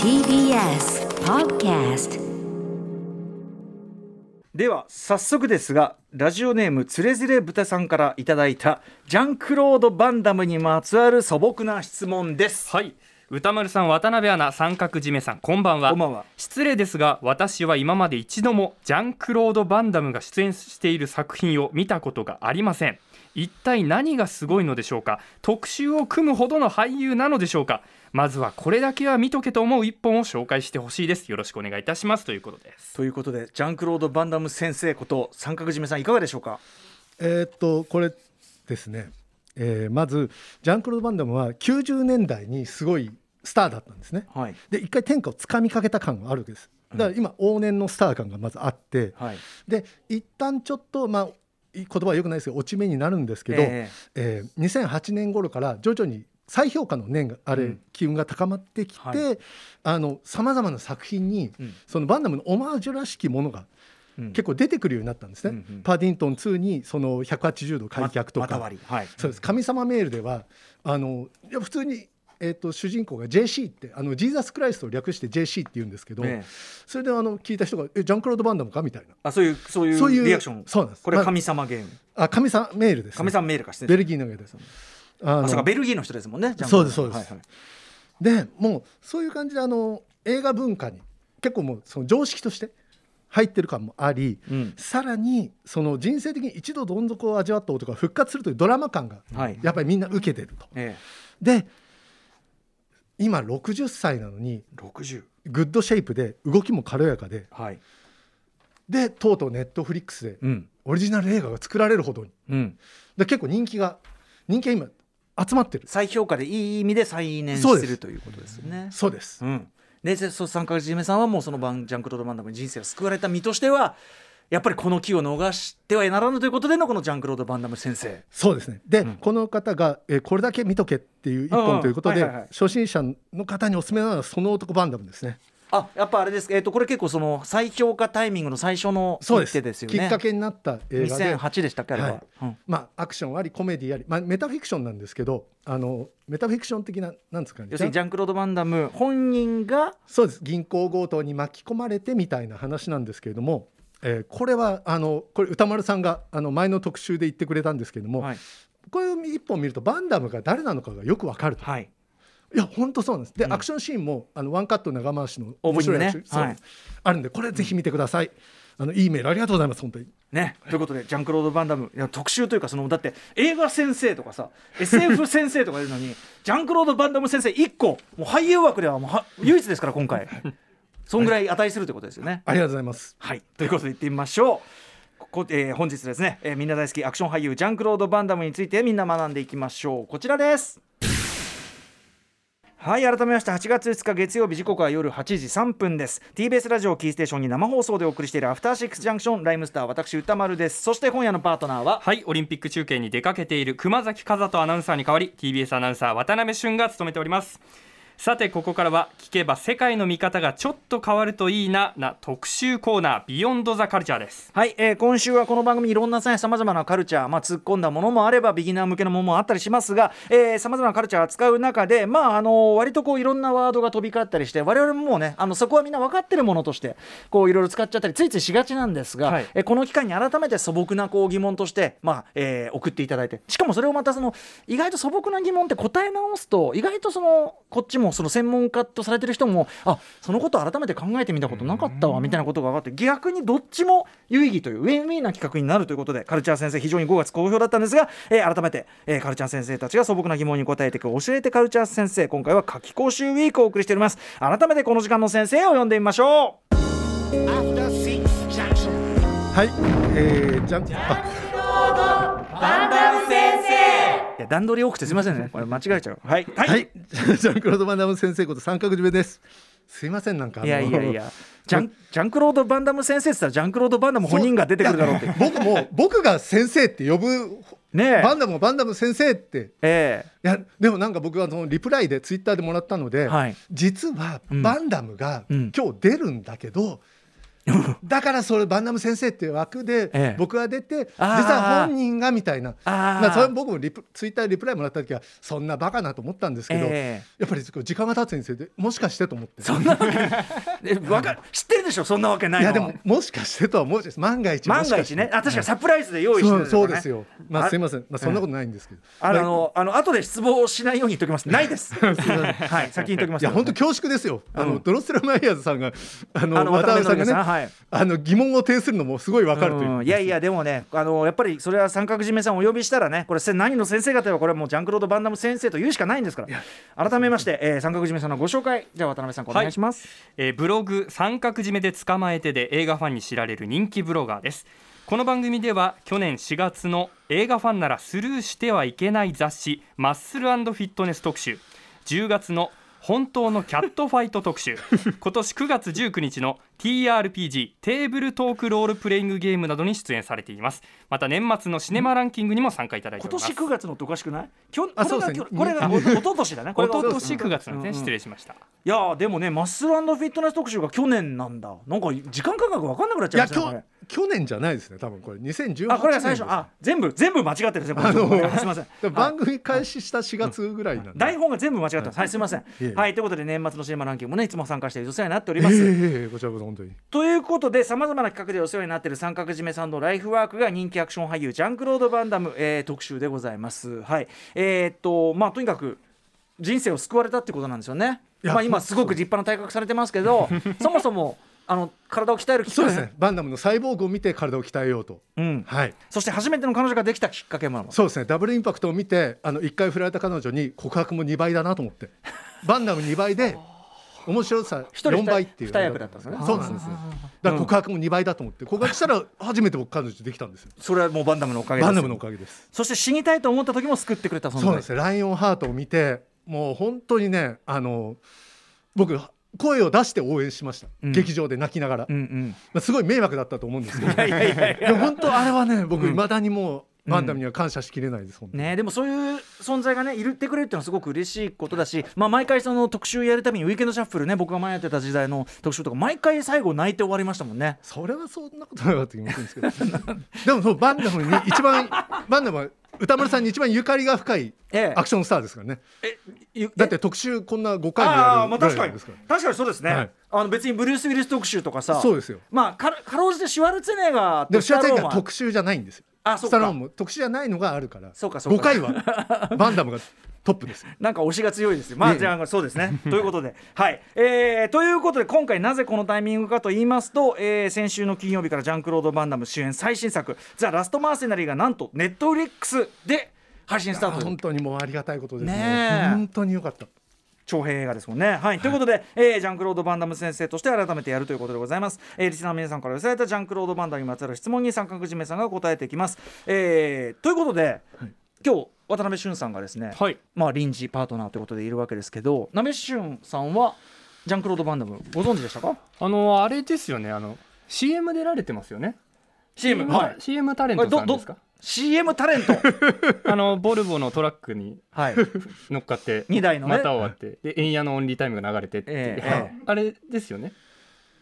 TBS Podcast では早速ですがラジオネームつれづれ豚さんからいただいたジャンクロード・バンダムにまつわる素朴な質問です。はい。歌丸さん渡辺アナ三角締めさんこんばんは。こんばんは。失礼ですが私は今まで一度もジャンクロード・バンダムが出演している作品を見たことがありません一体何がすごいのでしょうか？特集を組むほどの俳優なのでしょうか？まずはこれだけは見とけと思う一本を紹介してほしいです。よろしくお願いいたします。ということです。ということでジャンクロード・バンダム先生こと三角締めさんいかがでしょうか？えーっとこれですね、えーまずジャンクロード・バンダムは90年代にすごいスターだったんですね。はい。で一回天下をつかみかけた感があるわけです。だから今往年のスター感がまずあって、はい。で一旦ちょっとまあ言葉はよくないですけど落ち目になるんですけど、ええー2008年頃から徐々に再評価の念があれ、うん。機運が高まってきて、さまざまな作品に、うん。そのバンダムのオマージュらしきものがうん。結構出てくるようになったんですね。うんうん。パディントン2にその180度開脚とか、また割り。はい。そうです。神様メールではあのいや普通に、えー、と主人公が JC ってあのジーザス・クライストを略して JC って言うんですけど、ええ。それであの聞いた人が「えジャンクロード・バンダムか?」みたいな。あそういうそういそうリアクション。そうなんです。まあこれ神様ゲーム。あ神様メールです、ね、神様メールかしてベルギーの上です。あそうかベルギーの人ですもんねそうですそうです。はいはい。でもうそういう感じであの映画文化に結構もうその常識として入ってる感もあり、うん。さらにその人生的に一度どん底を味わった男が復活するというドラマ感がはい。やっぱりみんな受けてると。え。で今60歳なのにえ60 good shape で動きも軽やかではい。でとうとう Netflix でうん。オリジナル映画が作られるほどに。うん。で結構人気が人気が今集まってる。再評価でいい意味で再燃す。るということですよね。そうです。うん、ででそう三角締めさんはもうそのバンジャンクロード・バンダムに人生を救われた身としてはやっぱりこの機を逃してはならぬということでのこのジャンクロード・バンダム先生。そうですね。で、うん。この方が、えーこれだけ見とけっていう一本ということで、初心者の方におすすめなのはその男バンダムですね。あやっぱあれですえっ、とこれ結構その再評価タイミングの最初の一手です。よね。きっかけになった映画で。2008でしたっけあれは、はい。うん。まあアクションありコメディあり、まあ、メタフィクションなんですけどあのメタフィクション的ななんですかね。要するにジャンクロード・バンダム本人がそうです。銀行強盗に巻き込まれてみたいな話なんですけれども、えーこれはあのこれ歌丸さんがあの前の特集で言ってくれたんですけれども、はい、これを一本見るとバンダムが誰なのかがよくわかると、はい、いや本当そうなんです。で、うん。アクションシーンもあのワンカット長回しの面白いアクションはい。あるんでこれぜひ見てください。あのいいメールありがとうございます本当に。ね、ということでジャンクロード・バンダムいや特集というかそのだって映画先生とかさ SF 先生とかいるのにジャンクロード・バンダム先生1個もう俳優枠ではもうは唯一ですから今回そんぐらい値するということですよね。ありがとうございます。はい、ということで言ってみましょう。ここえー本日ですね、えーみんな大好きアクション俳優ジャンクロード・バンダムについてみんな学んでいきましょう。こちらです。はい改めまして8月5日月曜日時刻は夜8時3分です。TBS ラジオキーステーションに生放送でお送りしているアフターシックスジャンクションライムスター私歌丸です。そして今夜のパートナーははいオリンピック中継に出かけている熊崎和人アナウンサーに代わり TBS アナウンサー渡辺俊が務めておりますさてここからは聞けば世界の見方がちょっと変わるといいなな特集コーナービヨンドザカルチャーです。はい、えー今週はこの番組いろんなさまざまなカルチャー、まあ、突っ込んだものもあればビギナー向けのものもあったりしますがさまざまなカルチャーを扱う中で、まあ、あの割とこういろんなワードが飛び交ったりして我々ももうねあのそこはみんな分かってるものとしてこういろいろ使っちゃったりついついしがちなんですが、はい。えーこの機会に改めて素朴なこう疑問として、まあえー送っていただいて。しかもそれをまたその意外と素朴な疑問って答え直すと意外とそのこっちもその専門家とされてる人もあそのことを改めて考えてみたことなかったわみたいなことが分かって逆にどっちも有意義というウィンウィンな企画になるということでカルチャー先生非常に5月好評だったんですが、えー改めて、えーカルチャー先生たちが素朴な疑問に答えていく教えてカルチャー先生今回は夏季講習ウィークをお送りしております。改めてこの時間の先生を呼んでみましょう。はいえー、じゃんあいや段取り多くてすみませんね。これ間違えちゃう。はい。はい、はい、ジャンクロード・バンダム先生こと三角締めです。すいませんなんかいやいやいや。ジャンジャンクロード・バンダム先生って言ったらジャンクロード・バンダム本人が出てくるだろうって。僕も僕が先生って呼ぶねえ。バンダムもバンダム先生って。えいやでもなんか僕はそのリプライでツイッターでもらったので、はい。実はうん。バンダムがうん。今日出るんだけど、だからそれバンダム先生っていう枠でええ。僕が出て、実は本人がみたいな。あー。まあそれ僕もリプツイッターでリプライもらった時はそんなバカなと思ったんですけど、えやっぱり時間が経つにつれてもしかしてと思って。そんなわけえわか知ってるでしょ？そんなわけないの。いやでももしかしてとは思うです。万が一も万が一ね。あ確かにサプライズで用意してそうですよ。まああすいません、まあ、そんなことないんですけど、あのあの後で失望しないように言っておきます。ないです。はい先に言っておきますいや本当恐縮ですよ、あのうん。ドロッセルマイヤーズさんがあの渡辺さんがねはい。あの疑問を呈するのもすごいわかるという、うん。いやいやでもねあのやっぱりそれは三角締めさんをお呼びしたらねこれせ何の先生かといえばこれはもうジャンクロード・バンダム先生と言うしかないんですから。改めまして、えー、三角締めさんのご紹介。じゃあ渡辺さんお願いします、えーブログ三角締めで捕まえてで映画ファンに知られる人気ブロガーです。この番組では去年4月の映画ファンならスルーしてはいけない雑誌マッスルフィットネス特集。10月の本当のキャットファイト特集。今年9月19日の TRPG テーブルトークロールプレイングゲームなどに出演されています。また年末のシネマランキングにも参加いただいてお今ります。年9月のっておかしくない？きょこれがあそうですね。これがおおととしだねこれが一昨年9月な。んですね、失礼しました。いやーでもねマッスルフィットネス特集が去年なんだ。なんか時間感覚分かんなくなっちゃいましたね去去年じゃないですね多分これ。2018年あこれが最初。あ全部全部間違ってるすみません。番組開始した4月ぐらいなんで、台本が全部間違ってます。はいすみません。はいということで年末のシネマランキングもねいつも参加しているお世話になっておりえます、えこちらこそ本当に。ということでさまざまな企画でお世話になっている三角締めさんのライフワークが人気アクション俳優ジャンクロード・バンダム、えー特集でございます。はい。えーっとまあとにかく人生を救われたってことなんですよね。まあ、今すごく立派な体格されてますけど そもそもあの体を鍛えるきっかけそうですね。バンダムのサイボーグを見て体を鍛えようと。うん、はい。そして初めての彼女ができたきっかけもそうですね。ダブルインパクトを見てあの1回振られた彼女に告白も2倍だなと思って。バンダム2倍で面白さ一人4倍っていう。二役だったんですね。そうなんですよだから告白も2倍だと思って。告白したら初めて僕彼女できたんですよ。それはもうバンダムのおかげです。バンダムのおかげです。そして死にたいと思った時も救ってくれたそうなんですね。ライオンハートを見てもう本当にねあの僕声を出して応援しました、うん。劇場で泣きながら、うんうん。まあ、すごい迷惑だったと思うんですけど。いやいやいや。いいや本当あれはね僕うん。いまだにもうバンダムには感謝しきれないです、本当に。ね、でもそういう存在がねいるってくれるっていうのはすごく嬉しいことだし、まあ、毎回その特集やるたびにウィーケンドシャッフルね僕が前やってた時代の特集とか毎回最後泣いて終わりましたもんね。それはそんなことなかった気もするんですけど。でもそうバンダムに一番 バンダムは歌丸さんに一番ゆかりが深いええ。アクションスターですからね。ゆだって特集こんな5回もあやるあまあ確かに。ぐらいですから。確かにそうですね、はい。あの別にブルース・ウィリス特集とかさそうですよ。まあかかろうじてシュワルツェネッガーとシュワルツェネッガー特集じゃないんですよあそうか。スタローンも特集じゃないのがあるからそうかそうか。5回は バンダムがトップです。よなんか推しが強いですよ。まいえいえあじゃあそうですね。ということで、はい、えーということで今回なぜこのタイミングかと言いますと、えー先週の金曜日からジャンクロード・バンダム主演最新作「ザ・ラスト・マーセナリー」がなんとネットフリックスで配信スタート。本当にもうありがたいことですね。ねえ。本当によかった長編映画ですもんね。はい、ということで、えージャンクロード・バンダム先生として改めてやるということでございます。えーリスナーの皆さんから寄せられたジャンクロード・バンダムにまつわる質問に三角締めさんが答えていきます。えーということで、今日渡辺俊さんがですね、はいまあ臨時パートナーということでいるわけですけど、鍋俊さんはジャンクロード・バンダムご存知でしたか？あのあれですよねあの CM 出られてますよね ?CM、はい。CM タレントさんですか？CM タレント、あのボルボのトラックにはい、乗っかって2台のね、股を割ってで円谷のオンリータイムが流れてって。いう、ええ。ああれですよね。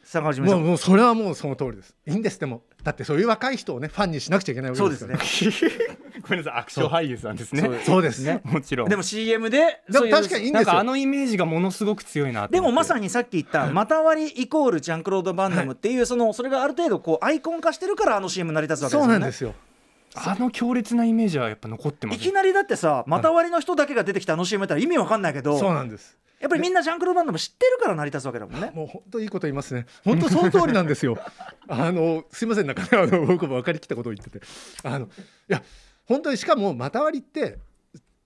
坂上さ。もうんもうそれはもうその通りです。いいんです。でもだってそういう若い人をねファンにしなくちゃいけないわけそうでですね。ごめんなさいアクション俳優さんですね。そうそうですね。もちろんでも CM で、でも確かにいいんですよ。なんかあのイメージがものすごく強いなとでもまさにさっき言った「また割りイコールジャンクロード・バンダム」っていうそのそれがある程度こうアイコン化してるからあの CM 成り立つわけですよね。そうなんですよあの強烈なイメージはやっぱ残ってますいきなりだってさまた割りの人だけが出てきたあの CM やったら意味わかんないけどそうなんです。やっぱりみんなジャンクロード・バンダム知ってるから成り立つわけだもんね。もう本当いいこと言いますね。本当その通りなんですよ。あのすいませんなんかねあの僕も分かりきったことを言ってて。あのいや本当にしかも股割りって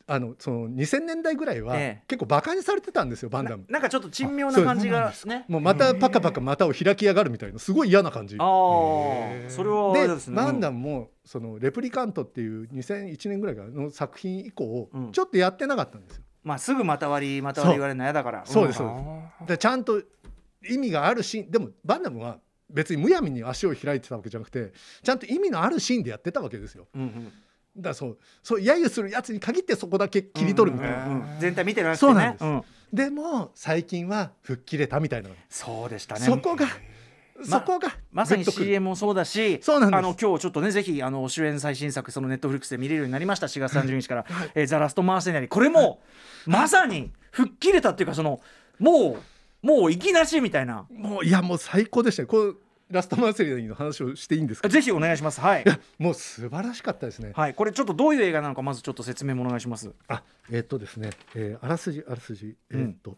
あのその2000年代ぐらいはええ。結構バカにされてたんですよバンダなム。なんかちょっと珍妙な感じがね。もうまたパカパカ股を開きやがるみたいなすごい嫌な感じ。ああそれはでですね。バンダムもそのレプリカントっていう2001年ぐらいからの作品以降うん。ちょっとやってなかったんですよ。まあすぐまた割りまた割り言われるの嫌だから。そう。ですん。そうでちゃんと意味があるシーンでもバンダムは別にむやみに足を開いてたわけじゃなくてちゃんと意味のあるシーンでやってたわけですよ。うんうんだそうそう揶揄するやつに限ってそこだけ切り取るみたいな。うんうん。全体見てなくてそうなんです。ねうん。でも最近は吹っ切れたみたいな、そうでしたね。そこがまそこがまさに CM もそうだしそうなんあの今日ちょっとねぜひあの主演最新作そのネットフリックスで見れるようになりました4月30日から「えーザ・ラスト・マーセナリー」これもまさに吹っ切れたっていうかそのもうもう息なしみたいな。もういやもう最高でしたねこうラストマンセリーの話をしていいんですか？ぜひお願いします。はい。い やもう素晴らしかったですね、はい。これちょっとどういう映画なのかまずちょっと説明もお願いします。あえっとですね、えーあらすじあらすじ。えっと、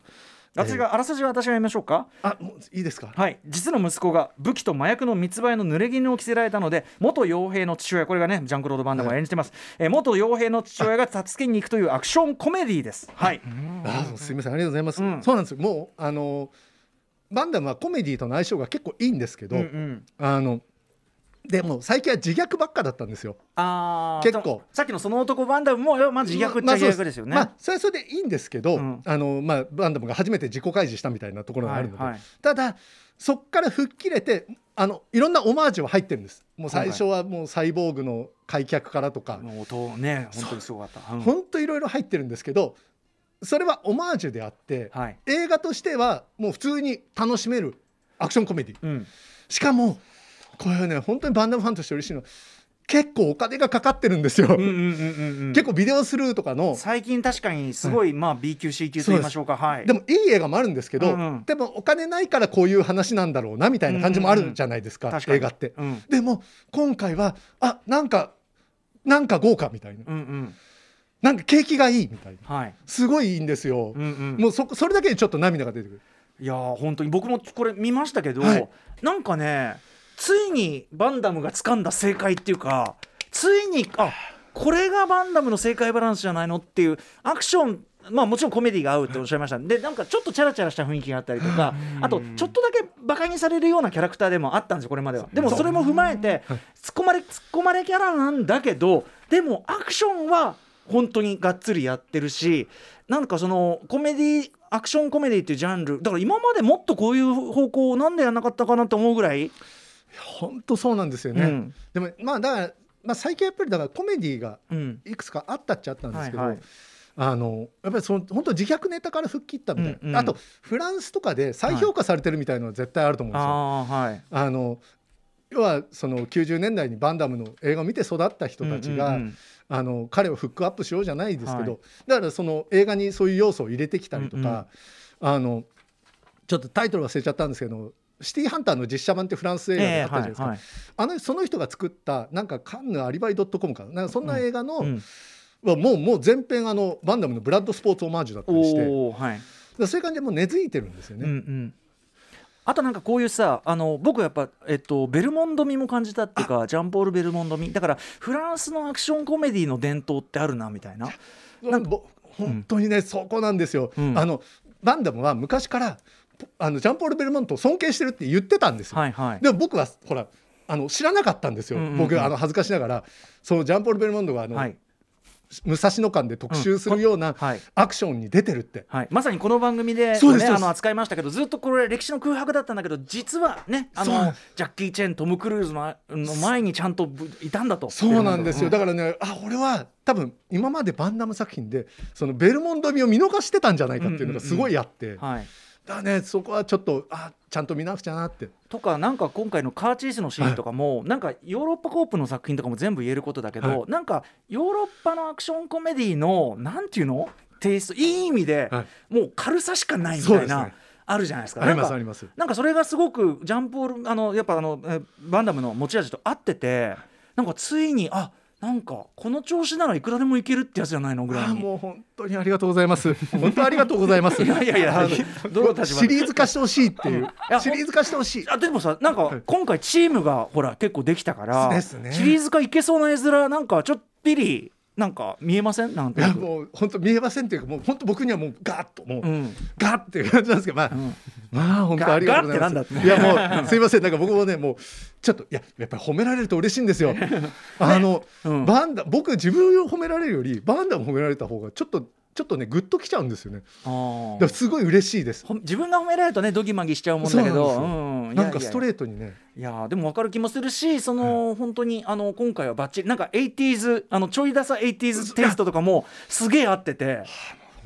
私があらすじは私が読みましょうか？あもういいですか？はい、実の息子が武器と麻薬の密売の濡れ衣を着せられたので元傭兵の父親これがねジャンクロード・バンダムが演じてます、えー元傭兵の父親が助けに行くというアクションコメディです。はい。あすみません。ありがとうございます、うん。そうなんですよ。もうあのバンダムはコメディとの相性が結構いいんですけど、うんうん。あのでも最近は自虐ばっかだったんですよ。あー結構。さっきのその男バンダムもまあ自虐っちゃ自虐ですよね、まあそれはそれでいいんですけど、うん。あのまあバンダムが初めて自己開示したみたいなところがあるので、はいはい。ただそっから吹っ切れてあのいろんなオマージュは入ってるんです。もう最初はもうサイボーグの開脚からとか、もう音ね本当にすごかった、うん。ほんといろいろ入ってるんですけどそれはオマージュであって、はい。映画としてはもう普通に楽しめるアクションコメディうん。しかもこれはね本当にバンダムファンとして嬉しいの。は結構お金がかかってるんですよ、うんうんうんうんうん。結構ビデオスルーとかの。最近確かにすごい、まあ B 級 C 級と言いましょうか。はい。でもいい映画もあるんですけど、うんうん。でもお金ないからこういう話なんだろうなみたいな感じもあるじゃないですか,、映画って。うん。でも今回はあなんかなんか豪華みたいな。うんうんなんか景気がいいみたいな。はい。すごいいいんですよ。うんうん。もうそそれだけでちょっと涙が出てくる。いやー本当に僕もこれ見ましたけど、はい。なんかねついにバンダムが掴んだ正解っていうかついにあこれがバンダムの正解バランスじゃないのっていうアクションまあもちろんコメディが合うっておっしゃいました。でなんかちょっとチャラチャラした雰囲気があったりとかあとちょっとだけバカにされるようなキャラクターでもあったんですよこれまでは。でもそれも踏まえて突っ込まれ突っ込まれキャラなんだけどでもアクションは本当にがっつりやってるしなんかそのコメディアクションコメディっていうジャンルだから今までもっとこういう方向をなんでやんなかったかなと思うぐらい、本当そうなんですよね。うん。でもまあだから、まあ、最近やっぱりだからコメディがうん、いくつかあったっちゃあったんですけど、はいはい。あのやっぱりその本当自虐ネタから吹っ切ったみたいな、うんうん。あとフランスとかで再評価されてるみたいなのは絶対あると思うんですよ。はい。あの要はその90年代にバンダムの映画を見て育った人たちが、うんうんうんあの彼をフックアップしようじゃないですけど、はい。だからその映画にそういう要素を入れてきたりとか、あのちょっとタイトル忘れちゃったんですけど「シティーハンター」の実写版ってフランス映画であったじゃないですか、ええはいはい。あのその人が作ったなんかカンヌアリバイドットコムかな。なんかそんな映画の、うんはもうもう全編あのバンダムのブラッドスポーツオマージュだったりして。はい。らそういう感じでもう根付いてるんですようんうね。んあとなんかこういうさあの僕やっぱ、えっと、ベルモンド味も感じたっていうかジャンポール・ベルモンド味。だからフランスのアクションコメディの伝統ってあるなみたいな。なんかぼ本当にね、そこなんですよ。うん。あのバンダムは昔からあのジャンポール・ベルモントを尊敬してるって言ってたんですよ。はいはい。でも僕はほらあの知らなかったんですよ、うんうんうん。僕あの恥ずかしながらそのジャンポール・ベルモンドがあの、はい武蔵野間で特集するようなはい。アクションに出てるって、はい、まさにこの番組で、ね、あの扱いましたけどずっとこれ歴史の空白だったんだけど実はねあのジャッキー・チェントム・クルーズのの前にちゃんとぶいたんだと。そうなんですよ、うだからねあ俺は多分今までバンダム作品でそのベルモンド味を見逃してたんじゃないかっていうのがすごいあって、はい、だねそこはちょっとあちゃんと見なくちゃなって。とかなんか今回のカーチーズのシーンとかも、なんかヨーロッパコープの作品とかも全部言えることだけど、はい。なんかヨーロッパのアクションコメディのなんていうの？テイストいい意味で、はもう軽さしかないみたいな、あるじゃないですか。ありますあります。なんかそれがすごくジャンポールあのやっぱあのえバンダムの持ち味と合っててなんかついにあなんかこの調子ならいくらでもいけるってやつじゃないのぐらいもう本当にありがとうございます。本当ありがとうございます。いやいやいやどうシリーズ化してほしいっていう。やシリーズ化してほしい。あでもさなんか今回チームがほら結構できたからですね。シリーズ化いけそうな絵面なんかちょっぴりなんか見えません？なんいや。もう本当見えませんっていうかもう本当僕にはもうガーッともう、うん。ガーッっていう感じなんですけどまあ、ん。まあ本当ありがとうございます。いやもうすいません。なんか僕もねもうちょっといややっぱり褒められると嬉しいんですよ。あの、うん。バンダ僕自分を褒められるよりバンダム褒められた方がちょっとちょっとねグッときちゃうんですよね。だすごい嬉しいです。自分が褒められるとねドギマギしちゃうもんだけど。なんかストレーートにね。いやでも分かる気もするしその、本当にあの今回はバッチリなんか 80s あのちょいダサ 80s テイストとかもすげえ合ってて。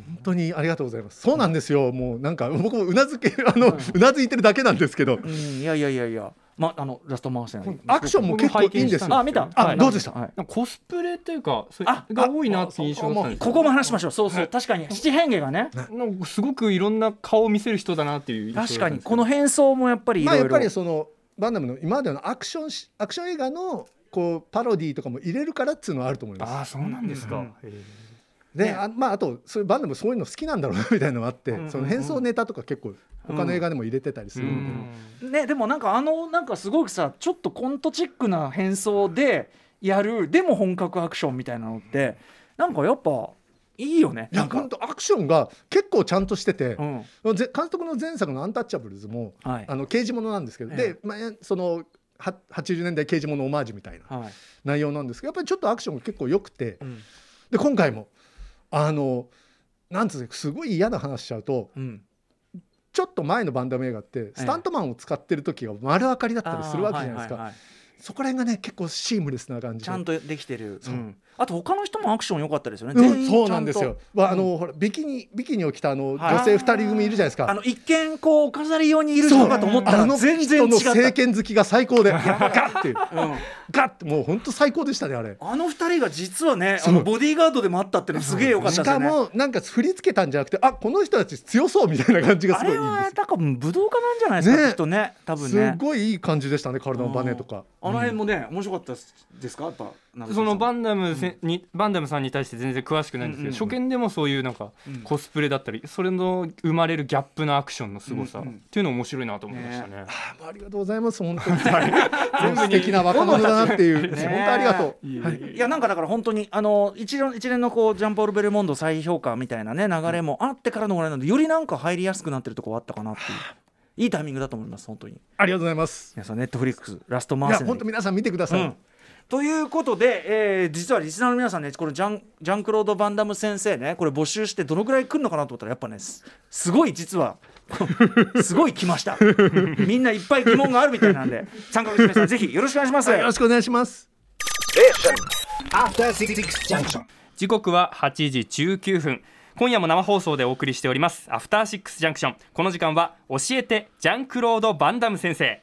本当にありがとうございます。そうなんですよ。もうなんか僕もうなずけあのうなずいてるだけなんですけど。うん。いやいやいやいやまあのラストマンステンアクションも結構いいんですよ。あ見た。あはい。どうでした？コスプレというかそれあが多いなっていう印象だったんですよ。ここも話しましょう。そうそう。確かに。七変化がね。なんかすごくいろんな顔を見せる人だなっていう確かにこの変装もやっぱりいろいろ。まあやっぱりそのバンダムの今までのアクションしアクション映画のこうパロディーとかも入れるからっていうのはあると思います。ああそうなんですか、うん。へえで、ねあまああとそういうバンダムそういうの好きなんだろうなみたいなのがあって、うんうんうん。その変装ネタとか結構他の映画でも入れてたりするんで、ねでもなんかあのなんかすごくさちょっとコントチックな変装でやるでも本格アクションみたいなのってなんかやっぱいいよね。いやなんか本当アクションが結構ちゃんとしててう、ん。ぜ監督の前作の「アンタッチャブルズも」はい。あの刑事ものなんですけど、えで、まあ、そのは80年代刑事ものオマージュみたいなはい。内容なんですけどやっぱりちょっとアクションが結構良くてうん。で今回もあのなんつうのすごい嫌な話しちゃうとうん。ちょっと前のバンダム映画ってスタントマンを使ってる時が丸分かりだったりするわけじゃないですか、そこら辺がね結構シームレスな感じで。ちゃんとできてる、うんあと他の人もアクション良かったですよね、うん、全員そうなんですちゃよ。まああのほらビキニビキニを着たあのはい。女性二人組いるじゃないですか。あの一見こうお飾り用にいる人かと思ったらあの全然違人のった政権好きが最高でガッて。うん。ガッてもう本当最高でしたねあれ。あの二人が実はねあそう。のボディーガードでもあったってのすげえ良かったしですよね。かもなんか振り付けたんじゃなくてあこの人たち強そうみたいな感じがあすごいいいんですれは多分武道家なんじゃないですか、ね。きっとね。多分すねごいいい感じでしたね体のバネとか。あの辺もね、面白かったですか？やっぱそのバンンダムせ、にバンダムさんに対して全然詳しくないんですけど、うんうん初見でもそういうなんかうん。コスプレだったりそれの生まれるギャップのアクションの凄さっていうの面白いなと思いましたね。あもうありがとうございます本当に。全部素敵な若者だなっていう、ね本当ありがとう。いやなんかだから本当にあの一連一連のこうジャンポール・ベルモンド再評価みたいなね流れもあってからのぐらいなのでよりなんか入りやすくなってるところあったかなっていういいタイミングだと思います本当に。ありがとうございます。皆さんネットフリックスラストマーセ本当皆さん見てください。うんということで、えー実はリスナーの皆さんねこのジャンジャンクロード・バンダム先生ねこれ募集してどのくらい来るのかなと思ったらやっぱねすすごい実は すごい来ました。みんないっぱい疑問があるみたいなんで参加して皆さんぜひよろしくお願いします、よろしくお願いします。After Six Junction. 時刻は8時19分。今夜も生放送でお送りしております。アフターシックスジャンクションこの時間は教えてジャンクロード・バンダム先生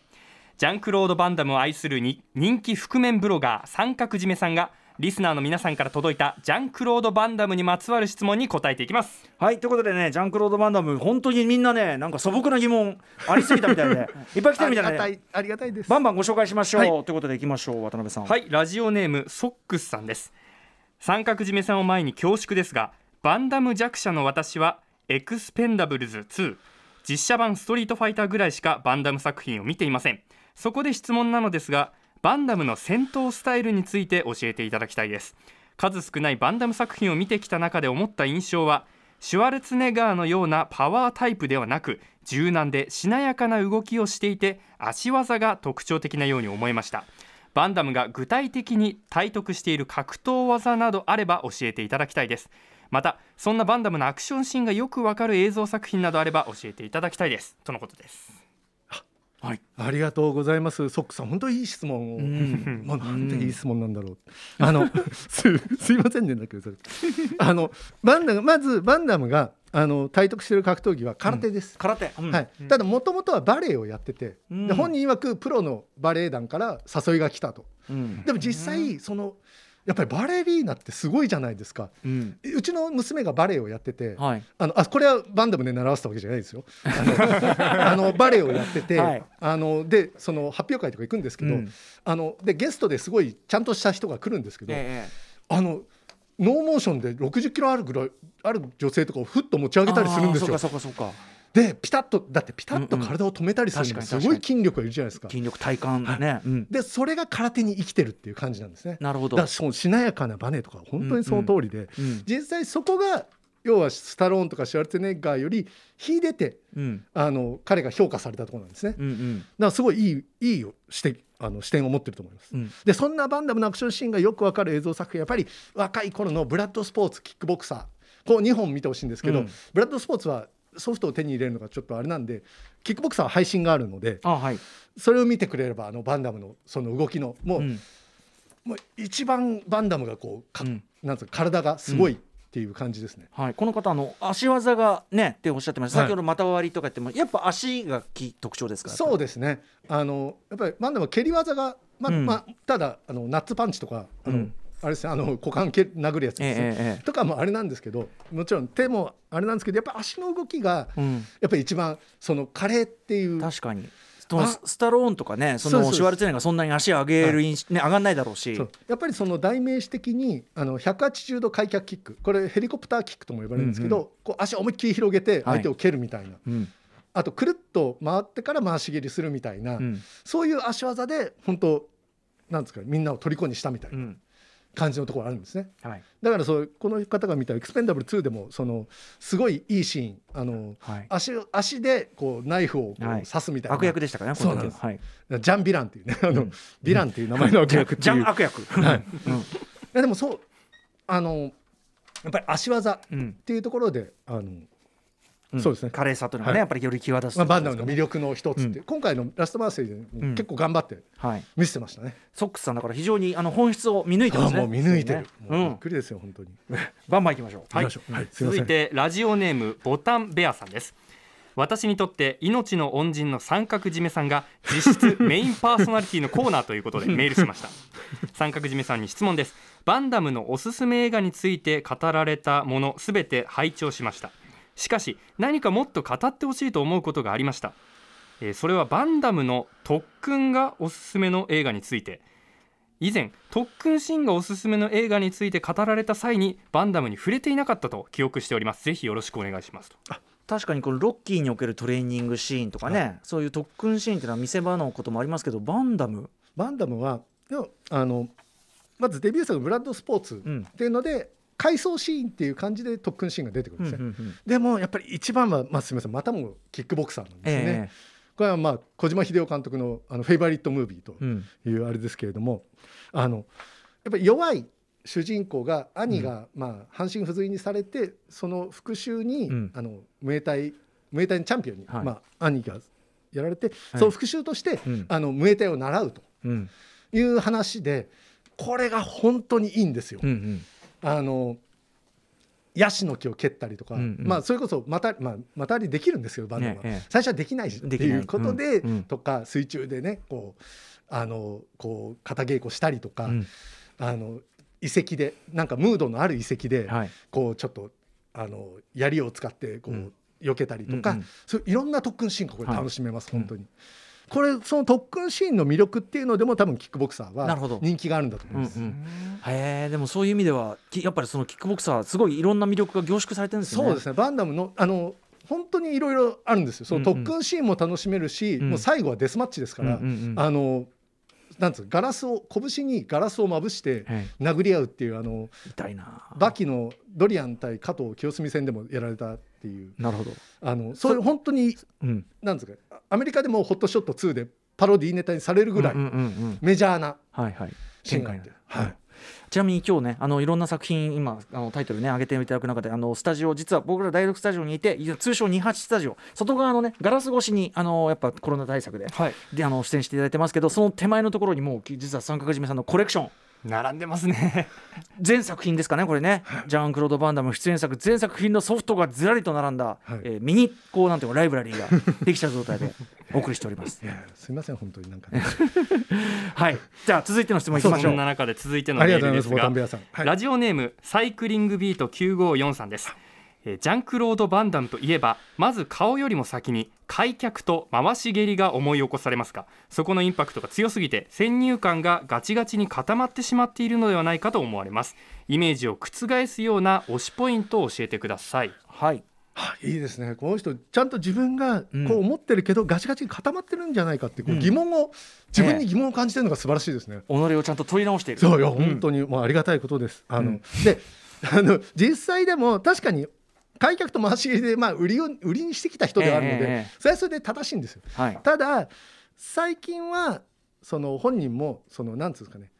ジャンクロード・バンダムを愛するに人気覆面ブロガー三角締めさんがリスナーの皆さんから届いたジャンクロード・バンダムにまつわる質問に答えていきます。はいということでねジャンクロード・バンダム本当にみんなねなんか素朴な疑問ありすぎたみたいでい。っぱい来てるみたいなのでありがたいありがたいです。バンバンご紹介しましょう、はい。ということでいきましょう渡辺さん。はいラジオネームソックスさんです。三角締めさんを前に恐縮ですがバンダム弱者の私はエクスペンダブルズ2実写版ストリートファイターぐらいしかバンダム作品を見ていませんそこで質問なのですがバンダムの戦闘スタイルについて教えていただきたいです。数少ないバンダム作品を見てきた中で思った印象はシュワルツネガーのようなパワータイプではなく柔軟でしなやかな動きをしていて足技が特徴的なように思いました。バンダムが具体的に体得している格闘技などあれば教えていただきたいです。またそんなバンダムのアクションシーンがよくわかる映像作品などあれば教えていただきたいです。とのことです。はい。ありがとうございます。ソックさん本当にいい質問を。ん。もうなんていい質問なんだろう。あの すすいませんねだけどそれ。あのバンダムまずバンダムがあの体得している格闘技は空手です。空手、うん。はい、ただもともとはバレエをやってて、うん。で本人曰くプロのバレエ団から誘いが来たと。うん。でも実際そのやっぱりバレリーナってすごいじゃないですか。うん。うちの娘がバレエをやってて、はい。あのあこれはバンダムで習わせたわけじゃないですよ。あの バレエをやってて、はい。あのでその発表会とか行くんですけど、うん。あのでゲストですごいちゃんとした人が来るんですけど、えあのノーモーションで60キロあるぐらいある女性とかをふっと持ち上えげたりするんですよ。そうかそうかそうかでピタッとだってピタッとうんうん。体を止めたりするん確かですごい筋力がいるじゃないですか。筋力体幹ね、うん。でそれが空手に生きてるっていう感じなんですね。なるほど。だそのしなやかなバネとか本当にその通りで、うん実際そこが要はスタローンとかシュワルツェネッガーより秀でてうん。あの彼が評価されたところなんですね。だかうん。うんらすごいいいいい視点あの視点を持ってると思います。うん。でそんなバンダムのアクションシーンがよくわかる映像作品やっぱり若い頃のブラッドスポーツキックボクサーこう2本見てほしいんですけど、うん。ブラッドスポーツはソフトを手に入れるのがちょっとあれなんでキックボクサーは配信があるのであはい、それを見てくれればあのバンダムのその動きのもう,、うん。もう一番バンダムがこうか、うん。なんつうか体がすごいっっていう感じですね。はい、この方あの足技がねっておっしゃってました、はい。先ほど股割りとか言ってもやっぱ足がき特徴ですかそうでですね。あのやっぱりバンダムは蹴り技が、まうん。まあ、ただあのナッツパンチとかあの、うんあれですねあの股間蹴殴るやつですね、ええええとかもあれなんですけどもちろん手もあれなんですけどやっぱ足の動きがうん、やっぱり一番その華麗っていう。確かに。そのあススタローンとかねそそうそうのシュワルツェネッガーがそんなに足上げる印象、ね上がんないだろうし。そう。やっぱりその代名詞的にあの180度開脚キック。これヘリコプターキックとも呼ばれるんですけど、うんこう足を思いっきり広げて相手を蹴るみたいな、うん。あとくるっと回ってから回し蹴りするみたいな、うん。そういう足技で本当なんですかみんなを虜にしたみたいうなん感じのところあるんですね。はい。だからそうこの方が見たエクスペンダブル2でもそのすごいいいシーンあのはい、足を足でこうナイフをこうはい。刺すみたいな、悪役でしたからねこの時ははい、ジャン・ヴィランっていうねあの、ヴィランっていう名前の悪役っていう。ジャン悪役、はい。いやでもそうあのやっぱり足技っうん。ていうところであの、んそうですね。華麗さというのがね、はい。やっぱりより際立つまあ、バンダムムの魅力の一つって、う。ん。今回のラストバースデーでん。結構頑張ってはい。見せてましたね。ソックスさんだから非常にあの本質を見抜いてますね。あもう見抜いてる、びっくりですよ本当に。バンバンい。行きましょう。はい。続いてラジオネームボタンベアさんです。私にとって命の恩人の三角締めさんが実質メインパーソナリティのコーナーということで メールしました。三角締めさんに質問です。バンダムのおすすめ映画について語られたものすべて拝聴しましたしかし何かもっと語ってほしいと思うことがありました、えーそれはバンダムの特訓がおすすめの映画について。以前特訓シーンがおすすめの映画について語られた際にバンダムに触れていなかったと記憶しております。ぜひよろしくお願いしますと。確かにこのロッキーにおけるトレーニングシーンとかね、そういう特訓シーンっていうのは見せ場のこともありますけどバンダム？バンダムはあのまずデビュー作のブラッドスポーツうんっていうので、回想シーンっていう感じで特訓シーンが出てくるんですね。うんうんうん。でもやっぱり一番は、まあ、すみませんまたもキックボクサーなんですよね。えこれはまあ小島秀夫監督のあのフェイバリットムービーというあれですけれども、あのやっぱり弱い主人公が兄がまあ半身不随にされてその復讐に、うん。あのムエタイムエタイのチャンピオンに、はい。まあ、兄がやられて、その復讐として、うん。あのムエタイを習うとうん。いう話でこれが本当にいいんですよ。うんうんあのヤシの木を蹴ったりとか、うんうん。まあそれこそまたまあまたりできるんですよバンドは、ねええ。最初はできないしっていいうことで、うんうん。とか水中でねこうあのこう肩稽古したりとか、うん。あの遺跡でなんかムードのある遺跡で、はい。こうちょっとあの槍を使ってこう、うん。避けたりとか、うんうん。そういういろんな特訓シーンがこれはい。楽しめます、本当に。これその特訓シーンの魅力っていうのでも多分キックボクサーは人気があるんだと思います。うんうんへえでもそういう意味ではきやっぱりそのキックボクサーすごいいろんな魅力が凝縮されてるんですよね。そうですね。バンダムのあの本当にいろいろあるんですよ。そのうん。うん特訓シーンも楽しめるし、うん。もう最後はデスマッチですから、うんうんうん。あのなんつうのガラスを拳にガラスをまぶしてはい。殴り合うっていうあの痛いな。バキのドリアン対加藤清澄戦でもやられたっていう。なるほど。あのそういう本当にうん。なんですかアメリカでもホットショット2でパロディーネタにされるぐらいメジャーなシーンがあって、はい。はい。ちなみに今日ねあのいろんな作品今あのタイトルね上げていただく中であのスタジオ実は僕ら大学スタジオにいて通称28スタジオ。外側のねガラス越しにあのやっぱコロナ対策で。はい。であの出演していただいてますけどその手前のところにもう実は三角締めさんのコレクション並んでますね。全作品ですかねこれね。ジャン・クロード・バンダム出演作全作品のソフトがずらりと並んだ、はい。えーミニこうなんていうのライブラリーが できた状態でお送りしております。すみません本当になんか、ね、はい。じゃあ続いての質問いきましょう。んそな中で続いてのメールですがンベアさん、はい。ラジオネームサイクリングビート954さんです、えージャンクロード・バンダムといえばまず顔よりも先に開脚と回し蹴りが思い起こされますがそこのインパクトが強すぎて先入観がガチガチに固まってしまっているのではないかと思われます。イメージを覆すような推しポイントを教えてください。はい。はい。いいですね。この人ちゃんと自分がこうん。う思ってるけど、ガチガチに固まってるんじゃないかってこううん。疑問を、自分に疑問を感じてるのが素晴らしいですね。己をちゃんと問い直している。そうよ、ん本当にもうありがたいことです。あの、うん。であの実際でも確かに開脚と回し蹴りで、まあ、売りを売りにしてきた人ではあるので、ええええそれはそれで正しいんです。よ。はい。ただ最近はその本人もそのなんつうんですかね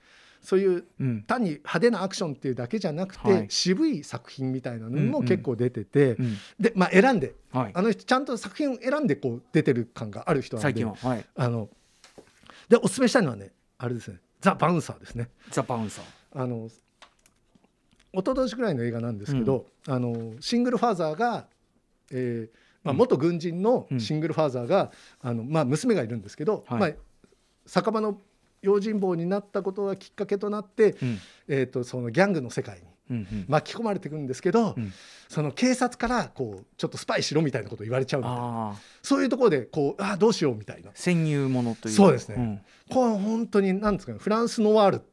そういううん。単に派手なアクションっていうだけじゃなくて、はい。渋い作品みたいなのうんうん。も結構出てて、うん。でまあ選んではい。あの人ちゃんと作品を選んでこう出てる感がある人なの最で近は。はい。あのでおすすめしたいのはねあれですねザ・バウンサーですね。ザ・バウンサー。あの一昨年ぐらいの映画なんですけど、あのシングルファーザーが、えーまあ、元軍人のシングルファーザーが、あのまあ、娘がいるんですけど、はい。まあ、酒場の用心棒になったことがきっかけとなって、うん。えー、とそのギャングの世界にうんうん。巻き込まれていくんですけど、うん。その警察からこうちょっとスパイしろみたいなことを言われちゃうみたいな。そういうところでこうあーどうしようみたいな。潜入ものというそうですね。ん。これ本当に何ですかねフランスノワールはい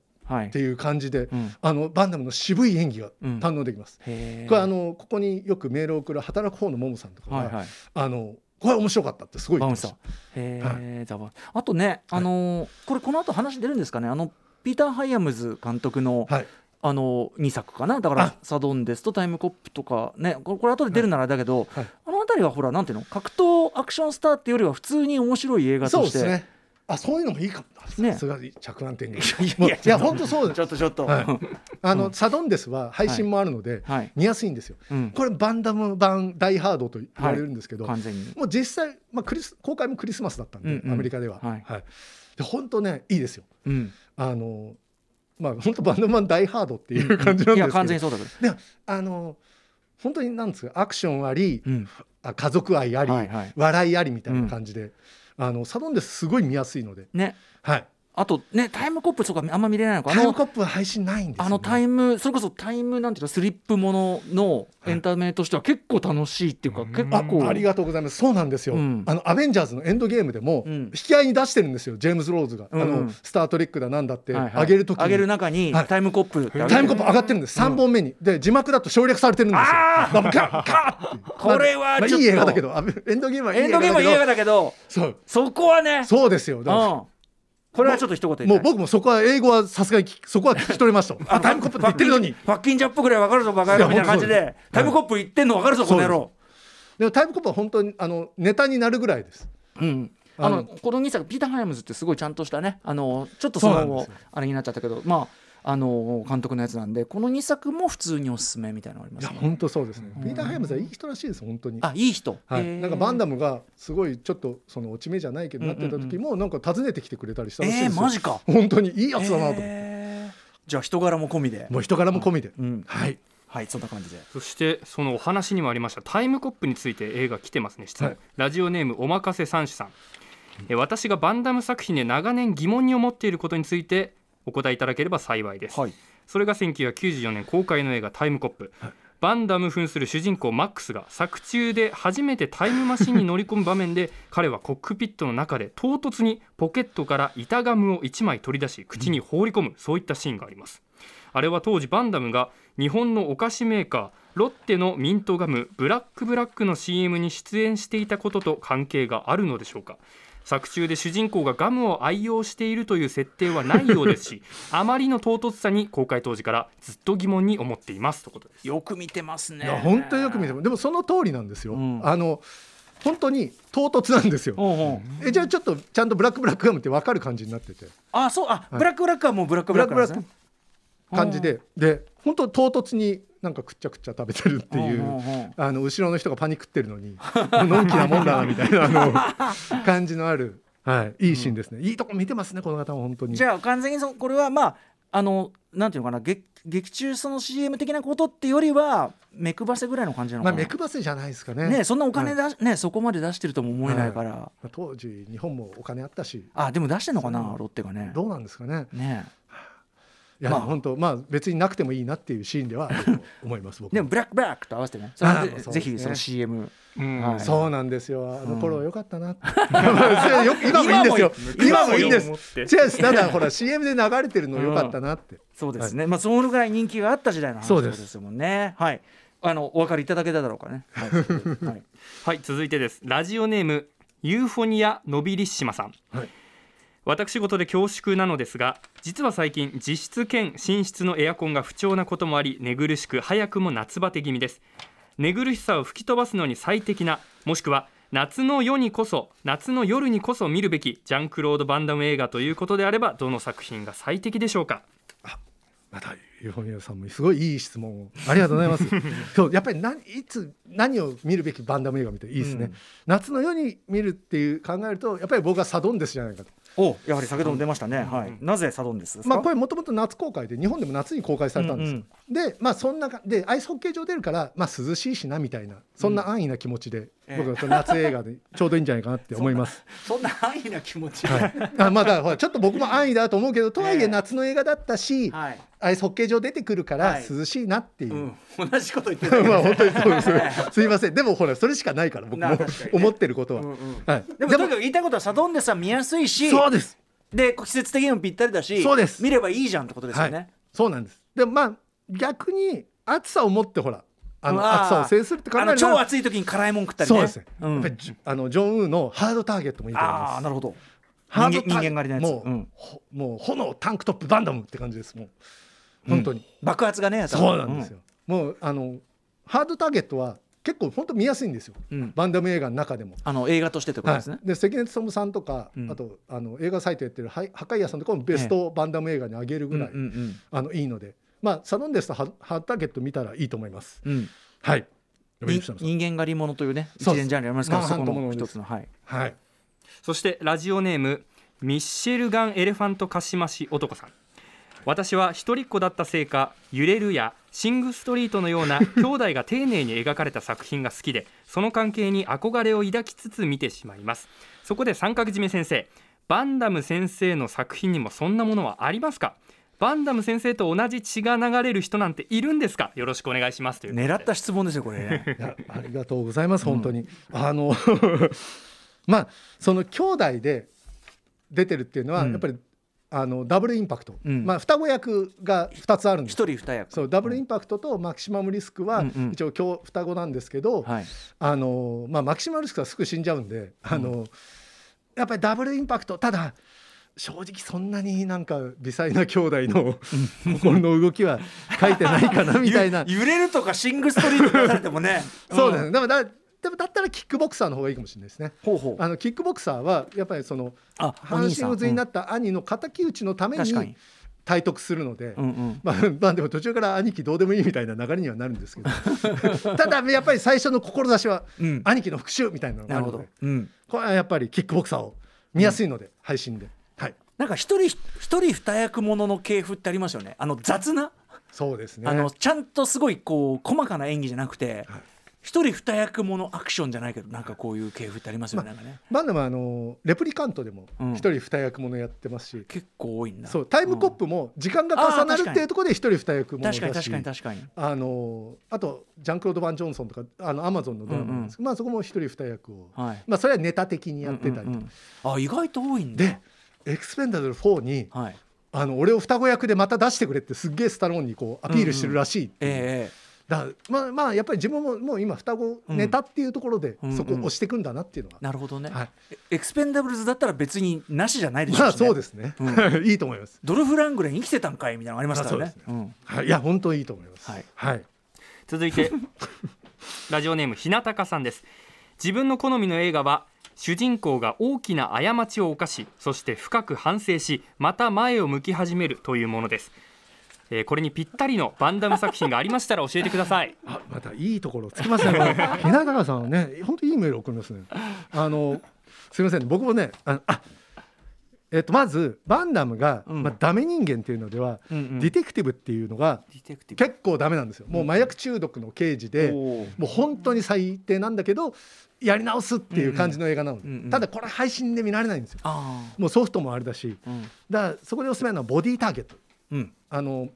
っていう感じで、うん。あのバンダムの渋い演技がうん。堪能できます。へえこれあのここによくメールを送る働く方のももさんとかが、はいはい。あのこれ面白かったってすごい言ってました。へえー、じゃああとねあのーこれこの後話出るんですかね？あのピーター・ハイアムズ監督の、はい。あの2作かな？だからあ「サドンデス」と「タイムコップ」とかねこれこれ後で出るならだけど、はい。あの辺りはほらなんていうの？格闘アクションスターっていうよりは普通に面白い映画として。あそういうのもいいかも。ね。さすが着眼点が。いいやいや本当そうです。ちょっとちょっと、はい。はあの、サドンデスは配信もあるので、はい。見やすいんですよ。うん、これバンダム版ダイハードと言われるんですけど、完全に。もう実際まあクリス公開もクリスマスだったんで、うんうん。アメリカでは。はい。で本当ねいいですよ。うん。あのまあ本当バンダム版ダイハードっていう感じなんですけど。いや完全にそうだけど、でもあの本当になんですかアクションあり、うん、あ家族愛あり、はいはい。笑いありみたいな感じで、あのサドンデスすごい見やすいので、ねはい。あとねタイムコップとかあんま見れないのかあタイムのコップは配信ないんですよ、ね。あのタイムそれこそタイムなんていうのスリップもののエンタメとしては結構楽しいっていうか、結あ構ありがとうございます。そうなんですよ、うん。あのアベンジャーズのエンドゲームでも、うん。引き合いに出してるんですよ。ジェームズ・ローズが、うんあのスター・トレックだなんだって、はいはい。上げる時に。上げる中にはい。タイムコップタイムコップ上がってるんです、3本目に。で字幕だと省略されてるんですよ。だからもうガッ これはちょっと。まあいい映画だけど。エンドゲームはいいエンドゲームはいい映画だだけどけど。そう。そこはね。そうですよ。だからうんこれはちょっと一言もう僕もそこは英語はさすがにそこは聞き取れましたあタイムコップって言ってるのに。 fucking Jap ぐらいわかるぞバカ野郎みたいな感じで。タイムコップ言ってんのわかるぞこの野郎でもタイムコップは本当にあのネタになるぐらいです。うん。あのあのこの2作ピーター・ハイムズってすごいちゃんとしたねあのちょっとそのそうなんですよ。あれになっちゃったけどまああの監督のやつなんでこの2作も普通におすすめみたいなのありますね。いや本当そうですね、ピーター・ハイムズはいい人らしいです本当に。あいい人。はい、なんかバンダムがすごいちょっとその落ち目じゃないけどなってた時もなんか訪ねてきてくれたりしたらしいえー、ですよ、マジか。本当にいいやつだなと。思って、へー。じゃあ人柄も込みで。もう人柄も込みで、うん。はい。はいそんな感じで。そしてそのお話にもありました。タイムコップについて映画来てますね質問、はい。ラジオネームおまかせ三種さん。え私がバンダム作品で長年疑問に思っていることについてお答えいただければ幸いです、はい。それが1994年公開の映画タイムコップ、バンダム扮する主人公マックスが作中で初めてタイムマシンに乗り込む場面で 彼はコックピットの中で唐突にポケットから板ガムを1枚取り出し口に放り込む、そういったシーンがあります。あれは当時バンダムが日本のお菓子メーカーロッテのミントガムブラックブラックの CM に出演していたことと関係があるのでしょうか作中で主人公がガムを愛用しているという設定はないようですし あまりの唐突さに公開当時からずっと疑問に思っていますということです。よく見てますね。いや本当によく見てもでもその通りなんですよ、うん。あの本当に唐突なんですよ、えじゃあちょっとちゃんとブラックブラックガムって分かる感じになってて。あそう。あ、いブラックブラックはもうブラックブラックなんですね。感じで。で本当唐突になんかくっちゃくちゃ食べてるっていうあの後ろの人がパニックってるのに のんきなもんだなみたいなあの 感じのある、はい、いいシーンですね、いいとこ見てますねこの方も本当に。じゃあ完全にそこれはまああのなんていうのかな劇劇中その CM 的なことってよりは目配せぐらいの感じなのまあかな、目配せじゃないですかね。ねそんなお金だ、ねそこまで出してるとも思えないから、まあ当時日本もお金あったし。あでも出してんのかなロッテがね。どうなんですかね。ねいや、まあ。本当まあ別になくてもいいなっていうシーンでは 思います僕でもブラックブラックと合わせてね。それでぜひその CM うん。はい。そうなんですよ。あの頃は良かったな、今もいいんですよ。今今ももいいんです。違うただほら CM で流れてるの良かったなって、そうですね、まあそのぐらい人気があった時代の話そうです。ですもんね。はい。あのお分かりいただけただろうかね。はい、はい。はい。続いてです。ラジオネームユーフォニアノビリッシマさん、はい私事で恐縮なのですが実は最近実質兼寝室のエアコンが不調なこともあり寝苦しく早くも夏バテ気味です。寝苦しさを吹き飛ばすのに最適なもしくは夏の夜にこそ夏の夜にこそ見るべきジャンクロード・バンダム映画ということであればどの作品が最適でしょうか？またユーフォニアさんもすごいいい質問を。ありがとうございます。そうやっぱり何いつ何を見るべきバンダム映画みたいいいですね、うん。夏の夜に見るっていう考えるとやっぱり僕はサドンデスじゃないかとおやはり先ほども出ましたね、はい、なぜサドンデスですか、まあ、これもともと夏公開で日本でも夏に公開されたんです。よ、でまあそんなかでアイスホッケー場出るから、まあ、涼しいしなみたいなそんな安易な気持ちで、ええ僕はこれ夏映画でちょうどいいんじゃないかなって思います。そんな安易な気持ち、はい、あまあだほらちょっと僕も安易だと思うけどとはいえええ夏の映画だったし、はいアイスホッケー場出てくるからはい涼しいなっていう。うん、同じこと言ってた まあ本当にそうです。すいません。でもほらそれしかないから僕も思ってることは。うんうんはい。でもとにかく言いたいことはサドンデスは見やすいしそうです。で季節的にもぴったりだしそうです見ればいいじゃんってことですよね、はい。そうなんです。でもまあ逆に暑さを持ってほらあの暑さを制するって考える超暑い時に辛いもん食ったりね。そうです。ね。うん。やっぱりじあのジョンウーのハードターゲットもいいと思います。ああなるほど。ハードター人間狩りのやつ。もう、うん。ほもう炎タンクトップバンダムって感じですもう。本当に。爆発がねそうなんですよ。もうあのハードターゲットは結構本当見やすいんですよ。うん。バンダム映画の中でも。あの映画としてってことですね、はい、で関根勤さんとか、うん。あとあの映画サイトやってるはい破壊屋さんとかもベストバンダム映画に上げるぐらい、うんうん。あのいいので、まあ、サドンデスとハハードターゲット見たらいいと思います。うん。うんはい。人人間狩り物というね一連ジャンルありますからそこの一つのはい。はい。そしてラジオネームミッシェルガン・エレファントカシマシ男さん。私は一人っ子だったせいか「揺れる」や「シング・ストリート」のような 兄弟が丁寧に描かれた作品が好きでその関係に憧れを抱きつつ見てしまいます。そこで三角締め先生バンダム先生の作品にもそんなものはありますか？バンダム先生と同じ血が流れる人なんているんですか？よろしくお願いします。という狙った質問ですよこれ。ありがとうございます本当に。あの まあその兄弟で出てるっていうのは、うん。やっぱりあのダブルインパクト、うん。まあ双子役が2つあるんです一人二役そうダブルインパクトとマキシマムリスクはうんうん。一応今日双子なんですけど、はい。あのまあ、マキシマムリスクはすぐ死んじゃうんで、あのやっぱりダブルインパクト。ただ正直そんなになんか微細な兄弟の心の動きは書いてないかなみたいな。ゆ揺れるとかシングストリート出されてもね。そうですねねでもだでもだったらキックボクサーの方がいいかもしれないですね。ほうほう。あのキックボクサーはやっぱりそのあ半身渦になっった兄の敵討ちのためにに体得するので、うんうん。まあ、まあでも途中から兄貴どうでもいいみたいな流れにはなるんですけど。ただやっぱり最初の志はうん。兄貴の復讐みたいなのがなるほあるのでど。うん。これはやっぱりキックボクサーを見やすいので、配信で。はいなんか一人一人二役ものの系譜ってありますよね。あの雑な？そうですね。あのちゃんとすごいこう細かな演技じゃなくてはい。一人二役ものアクションじゃないけどなんかこういう系譜ってありますよねなんかね。バンダムはあのレプリカントでもうん。一人二役ものやってますし、結構多いんだ。そうタイムコップも時間が重なるっていうところで一人二役ものだし確かに確かに確かに。あのあとジャンクロード・バン・ジョンソンとかあのアマゾンのドラマなんですけど、まあ、そこも一人二役を、はい。まあ、それはネタ的にやってたりとか、うんうんうん。あ意外と多いんだ。でエクスペンダブル4にはい。あの俺を双子役でまた出してくれってすっげえスタローンにこうアピールしてるらしいっていう。ええだからまあまあやっぱり自分ももう今双子ネタっていうところでうんそこを押していくんだなっていうのは、なるほどね、はい。エエクスペンダブルズだったら別になしじゃないでしょまあうしね。そうですね、う いいと思います、ドルフ・ラングレン生きてたんかいみたいなのありますからね。あそうん。はい、いや本当にいいと思います。はい。はい、続いて ラジオネームひなたかさんです。自分の好みの映画は主人公が大きな過ちを犯しそして深く反省しまた前を向き始めるというものです、えーこれにぴったりのバンダム作品がありましたら教えてください あまたいいところつきますね。これひなたかさんはね、本当いいメール送りますね。あのすみません、僕もね、ああえっとまずバンダムが、うん。まあダメ人間っていうのでは、うんうん。ディテクティブっていうのが結構ダメなんですよ。もう麻薬中毒の刑事で、もう本当に最低なんだけどやり直すっていう感じの映画なの。で、うんうん。ただこれ配信で見られないんですよ。あもうソフトもあれだし、だからそこでおすすめなのはボディーターゲット。うん。あの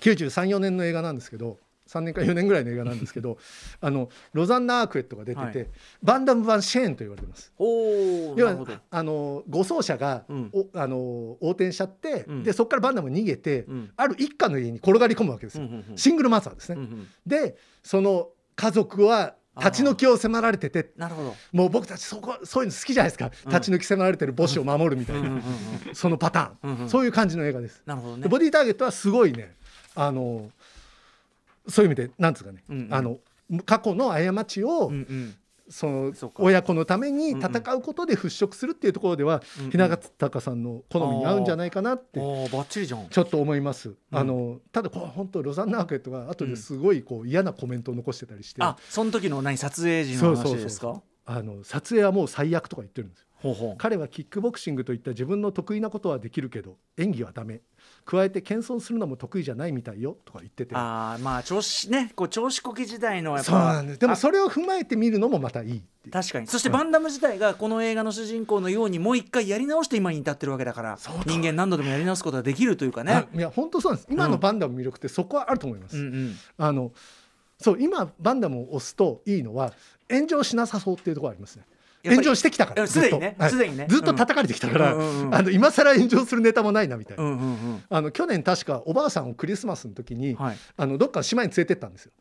934年の映画なんですけど3年か4年ぐらいの映画なんですけど あのロザンナ・アークエットが出てて、はい。バンダム版シェーンと言われてます。おお要はなるほど。あの護送車が、うん。おあの横転しちゃって、うん。でそこからバンダム逃げて、うん。ある一家の家に転がり込むわけですよ、うんうんうん。シングルマザーですね。うんうんでその家族は立ち退きを迫られててなるほど。もう僕たちそこそういうの好きじゃないですか、うん。立ち退き迫られてる母子を守るみたいな、うんうんうんうんそのパターン、うんうんそういう感じの映画です。なるほどね。でボディーターゲットはすごいねあのそういう意味でなんですかね、うんうん。あの過去の過ちを、うんうん。その親子のために戦うことで払拭するっていうところでは、うんうん。雛形さんの好みに合うんじゃないかなっておーバッチリじゃん。ちょっと思います。あのただこれ本当ロザンナ・アーケットが後ですごいこう嫌なコメントを残してたりして、あその時の何撮影時の話ですか？あの撮影はもう最悪とか言ってるんですよ。ほうほう。彼はキックボクシングといった自分の得意なことはできるけど演技はダメ加えて謙遜するのも得意じゃないみたいよとか言ってて。ああまあ調子ねこう調子こき時代のやっぱそうなんです。でもあそれを踏まえて見るのもまたいい確かに。そしてバンダム自体がこの映画の主人公のようにもう一回やり直して今に至ってるわけだから人間何度でもやり直すことができるというかあねいや本当そうなんです。今のバンダムの魅力ってそこはあると思います、うんうん。あのそう今バンダムを押すといいのは炎上しなさそうっていうところありますね炎上してきたからすでにねずっと。はい。すでにね。ずっと叩かれてきたから、あの今更炎上するネタもないなみたいな、あの去年確かおばあさんをクリスマスの時に、はい。あのどっか島に連れてったんですよ。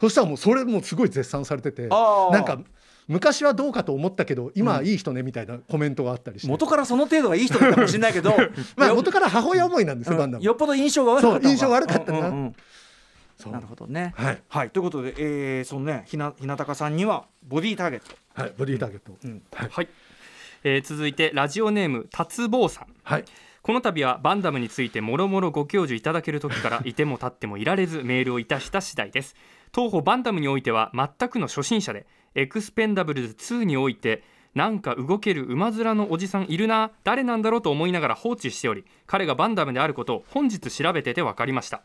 そしたらもうそれもすごい絶賛されててなんか昔はどうかと思ったけど今はいい人ねみたいなコメントがあったりして、元からその程度がいい人だったかもしれないけどよ まあ元から母親思いなんですよ、よっぽど印象が悪かったのそう印象悪かったななるほどね。はい、ということで、えー、そのねひなひなたかさんにはボディーターゲット。はい、ボディーターゲット、うん。はい。はい、えー続いてラジオネーム達坊さん。はい。この度はバンダムについてもろもろご教授いただける時から いても立ってもいられずメールをいたした次第です。当方バンダムにおいては全くの初心者でエクスペンダブルズ2においてなんか動ける馬面のおじさんいるな誰なんだろうと思いながら放置しており彼がバンダムであることを本日調べてて分かりました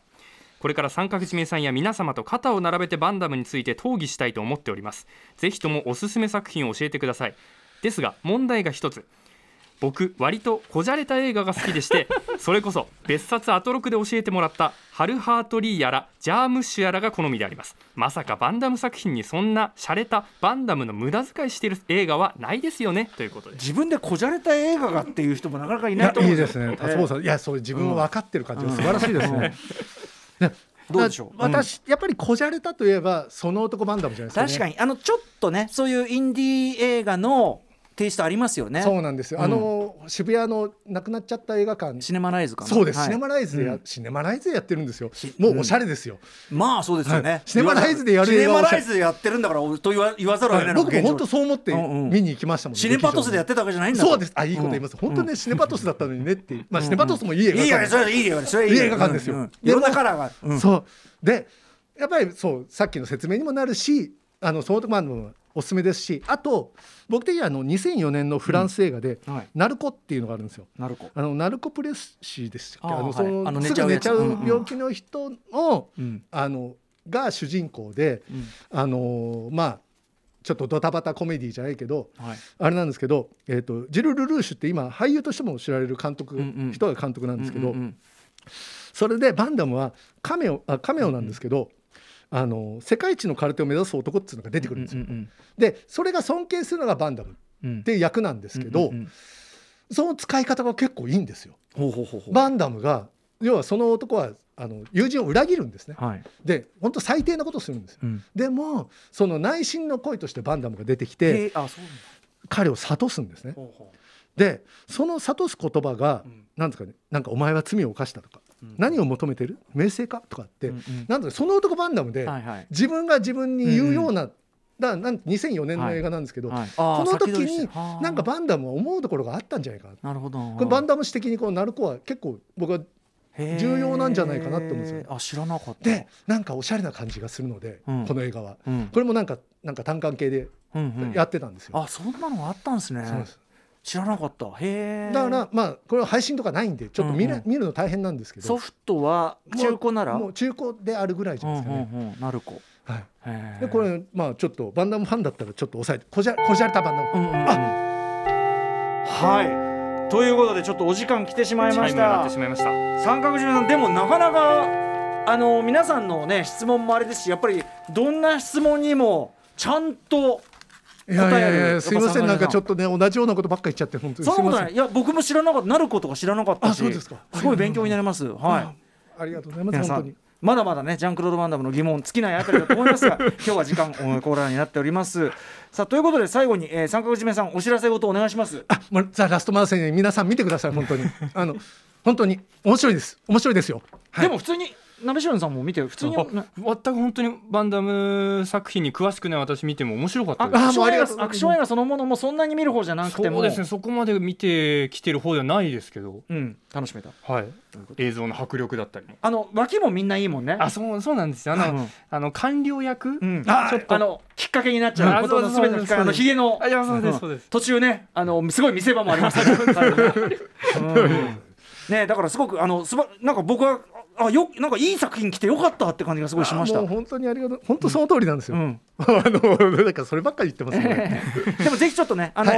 これから三角締めさんや皆様と肩を並べてバンダムについて討議したいと思っております。ぜひともおすすめ作品を教えてください。ですが問題が一つ。僕割とこじゃれた映画が好きでして それこそ別冊アトロクで教えてもらったハルハートリーやらジャームッシュやらが好みであります。まさかバンダム作品にそんな洒落たバンダムの無駄遣いしている映画はないですよね。ということで。す自分でこじゃれた映画がっていう人もなかなかいいないと思うんやいいですね。達坊さん、いやそれ自分も分かってる感じが素晴らしいですね、ね どうでしょう。だ私、やっぱりこじゃれたといえばその男バンダムじゃないですか、ね、確かに。あのちょっとねそういうインディー映画のテイストありますよね。そうなんですよ、あの渋谷のなくなっちゃった映画館。シネマライズかな。そうです、はい。シネマライズでや、うん。シネマライズでやってるんですよ。もうおしゃれですよ、まあそうですよね、はい。シネマライズでやるシネマライズでやってるんだからおと言わ言わざるを得ないのが現状僕も本当そう思ってうんうん見に行きましたもん、シネパトスでやってたわけじゃないんだとそうです。あいいこと言います、本当ねシネパトスだったのにねっていう。まあシネパトスもいい映画館いいよねそれいいよいい映画館。ですよ。うん。うん。でもいろんなカラーが。そう。でやっぱりそうさっきの説明にもなるしあのそのまあおすすめですしあと僕的にはあの2004年のフランス映画で、はい。ナルコっていうのがあるんですよ。なるほあのナルコプレスシーですっけ？あのその、はい。あの寝すちゃうやつ。ぐ寝ちゃううんうん。病気の人の,、うん。あのが主人公で、うん。あのまあちょっとドタバタコメディじゃないけどはい。あれなんですけど、えー、とジル・ルルーシュって今俳優としても知られる監督、うんうん。人が監督なんですけど、うんうんうん。それでバンダムはカメオあカメオなんですけど、あの世界一の空手を目指す男っていうのが出てくるんですよ。うんでそれが尊敬するのがバンダムっうんうんていう役なんですけど、うんうんうんその使い方が結構いいんですよ。ほうほうほうバンダムが要はその男はあの友人を裏切るんですね。はいで本当最低なことをするんですよ。うんでもその内心の恋としてバンダムが出てきへて彼を諭すんですね。でその諭す言葉が、うんなんですかねなんかお前は罪を犯したとか、うん何を求めてる？名声か？とかって、うんうん。なんだかその男バンダムで、うはいはい。自分が自分に言うような、だなん2004年の映画なんですけど、はい。この時になんかバンダムは思うところがあったんじゃないかな。なるほど。これバンダム史的にこうナルコは結構僕は重要なんじゃないかなって思うんですよあ知らなかった。でなんかおしゃれな感じがするので、うん。この映画は。うん。これもなんかなんか単管系でうんうん。やってたんですよ。あそんなのがあったんですね。そうです知らなかった。へえ。だからまあこれは配信とかないんでちょっと見,、うんうん。見るの大変なんですけど。ソフトは中古なら？もう中古であるぐらいじゃうんうないですかね。んうんなるこはい、でこれまあちょっとバンダムファンだったらちょっと抑えてこじゃこじゃれたバンダム、うんうんうん。はい。ということでちょっとお時間来てしまいました。ってしまいました。三角締めさんでもなかなかあの皆さんのね質問もあれですしやっぱりどんな質問にもちゃんといやいやい答えるやすいませんなんかちょっとね同じようなことばっかり言っちゃって本当に。そん。なことすいや僕も知らなかった。なることか。知らなかったし。あそうですかすごい勉強になります。はい。ありがとうございます本当に。んまだまだねジャンクロード・バンダムの疑問尽きないあたりだと思いますが今日は時間おコーナーになっております。さあということで最後に、えー、三角締めさんお知らせ事お願いします。あザ・ラストマンセン皆さん見てください本当に。あの本当に面白いです。面白いですよ、はい。でも普通に鍋しゅんさんも見て普通に、全く本当にバンダム作品に詳しくない私見ても面白かったです。アクション映あもうありがとう。画アクション映画そのものもそんなに見る方じゃなくても。そうですねそこまで見てきてる方ではないですけど。うん、楽しめた。はい。映像の迫力だったりも。あの脇もみんないいもんね。あそうそうなんですよ。あの,、うん。あの官僚役、うん、あちょっと。あのきっかけになっちゃうことの全てのきっかけあのひげの。あいやそうですそうです。途中ねあのすごい見せ場もありましたねうんねだからすごくあのすばなんか僕はあよなんかいい作品来てよかったって感じがすごいしました。本当にありがとう。本当その通りなんですよ、うん。あのだからそればっかり言ってますねでもぜひちょっとね、あの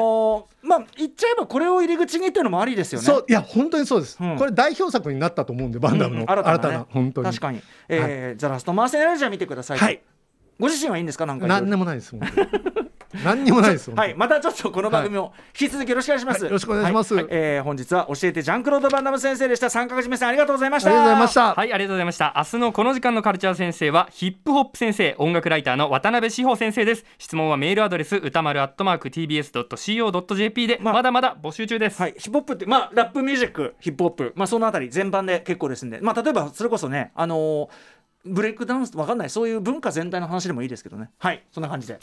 ーまあ言っちゃえばこれを入り口にっていうのもありですよね。そういや本当にそうです、うん。これ代表作になったと思うんでバンダムの、うん。新たな,、なね本当に。確かに、えーザラストマーセナリージャー見てください。はい。ご自身はいいんですか？なんか。何でもないです何にもないですはい、またちょっとこの番組を引き続きよろしくお願いします。はいよろしくお願いします。ははえー本日は教えてジャンクロード・バンダム先生でした。三角締めさんありがとうございました。ありがとうございました、はいありがとうございました。明日のこの時間のカルチャー先生はヒップホップ先生音楽ライターの渡辺志保先生です。質問はメールアドレス歌丸アットマーク TBS.CO.JP で、まあまだまだ募集中です、はい、ヒップホップって、まあ、ラップミュージック、ヒップホップ、まあ、そのあたり全般で結構ですんで、まあ、例えばそれこそね、あのーブレイクダンスわかんない、そういう文化全体の話でもいいですけどね。はい、そんな感じで。